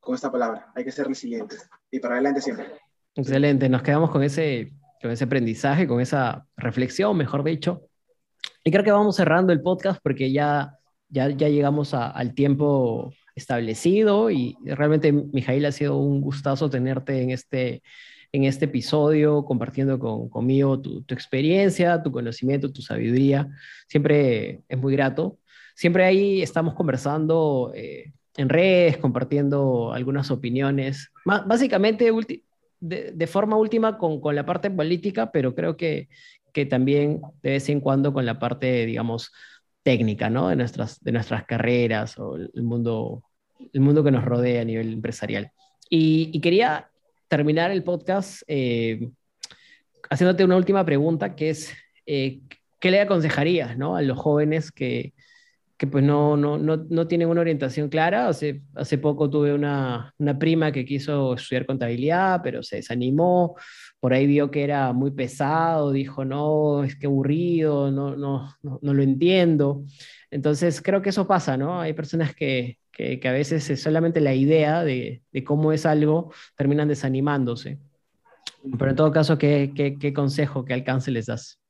con esta palabra. Hay que ser resilientes y para adelante siempre. Excelente, nos quedamos con ese, con ese aprendizaje, con esa reflexión, mejor dicho. Y creo que vamos cerrando el podcast porque ya, ya, ya llegamos al tiempo establecido y realmente, Mijail, ha sido un gustazo tenerte en este, en este episodio, compartiendo con, conmigo tu, tu, experiencia, tu conocimiento, tu sabiduría. Siempre es muy grato siempre ahí estamos conversando eh, en redes, compartiendo algunas opiniones, básicamente de, forma última con, con, la parte política, pero creo que, que también de vez en cuando con la parte, digamos, técnica, ¿no? De nuestras, de nuestras carreras o el mundo, el mundo que nos rodea a nivel empresarial. Y, quería terminar el podcast eh, haciéndote una última pregunta, que es, eh, ¿qué le aconsejarías ¿no? a los jóvenes que, que pues no, no, no, no, tienen una orientación clara. Hace, hace poco tuve una, una, prima que quiso estudiar contabilidad, pero se desanimó, por ahí vio que era muy pesado, dijo, no, es que aburrido, no, no, no, no lo entiendo. Entonces creo que eso pasa, ¿no? Hay personas que, que, que a veces es solamente la idea de, de, cómo es algo, terminan desanimándose. Pero en todo caso, ¿qué, qué, qué consejo, qué alcance les das?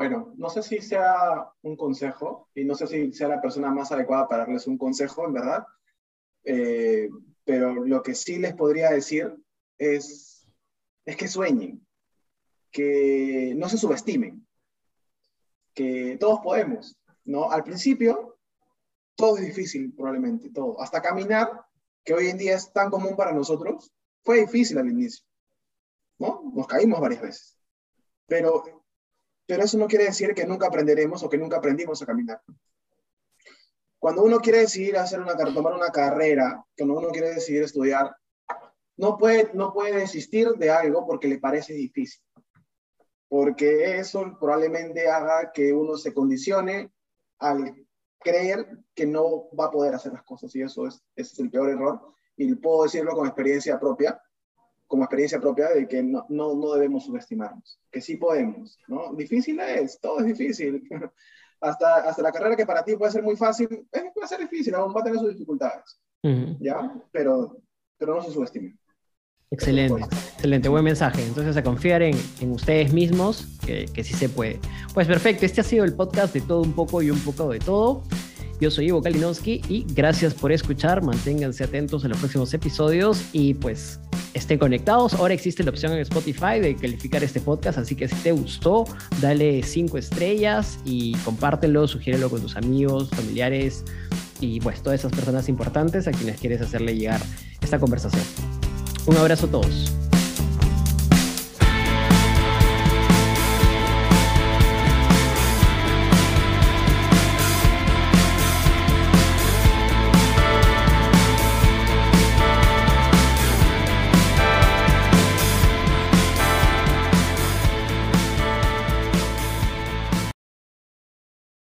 Bueno, no sé si sea un consejo y no sé si sea la persona más adecuada para darles un consejo, en verdad, eh, pero lo que sí les podría decir es, es que sueñen, que no se subestimen, que todos podemos, ¿no? Al principio, todo es difícil, probablemente, todo. Hasta caminar, que hoy en día es tan común para nosotros, fue difícil al inicio, ¿no? Nos caímos varias veces. Pero pero eso no quiere decir que nunca aprenderemos o que nunca aprendimos a caminar. Cuando uno quiere decidir hacer una, tomar una carrera, cuando uno quiere decidir estudiar, no puede, no puede desistir de algo porque le parece difícil. Porque eso probablemente haga que uno se condicione al creer que no va a poder hacer las cosas. Y eso es, ese es el peor error. Y puedo decirlo con experiencia propia como experiencia propia de que no, no, no, debemos subestimarnos, que sí podemos, ¿no? Difícil es, todo es difícil. hasta, hasta la carrera que para ti puede ser muy fácil, puede ser difícil, aún va a tener sus dificultades, ¿ya? Pero, pero no se subestimen. Excelente, excelente, buen mensaje. Entonces a confiar en, en ustedes mismos, que, que sí se puede. Pues perfecto, este ha sido el podcast de todo un poco y un poco de todo. Yo soy Ivo Kalinowski y gracias por escuchar. Manténganse atentos a los próximos episodios y pues estén conectados. Ahora existe la opción en Spotify de calificar este podcast, así que si te gustó, dale cinco estrellas y compártelo, sugiérelo con tus amigos, familiares y pues todas esas personas importantes a quienes quieres hacerle llegar esta conversación. Un abrazo a todos.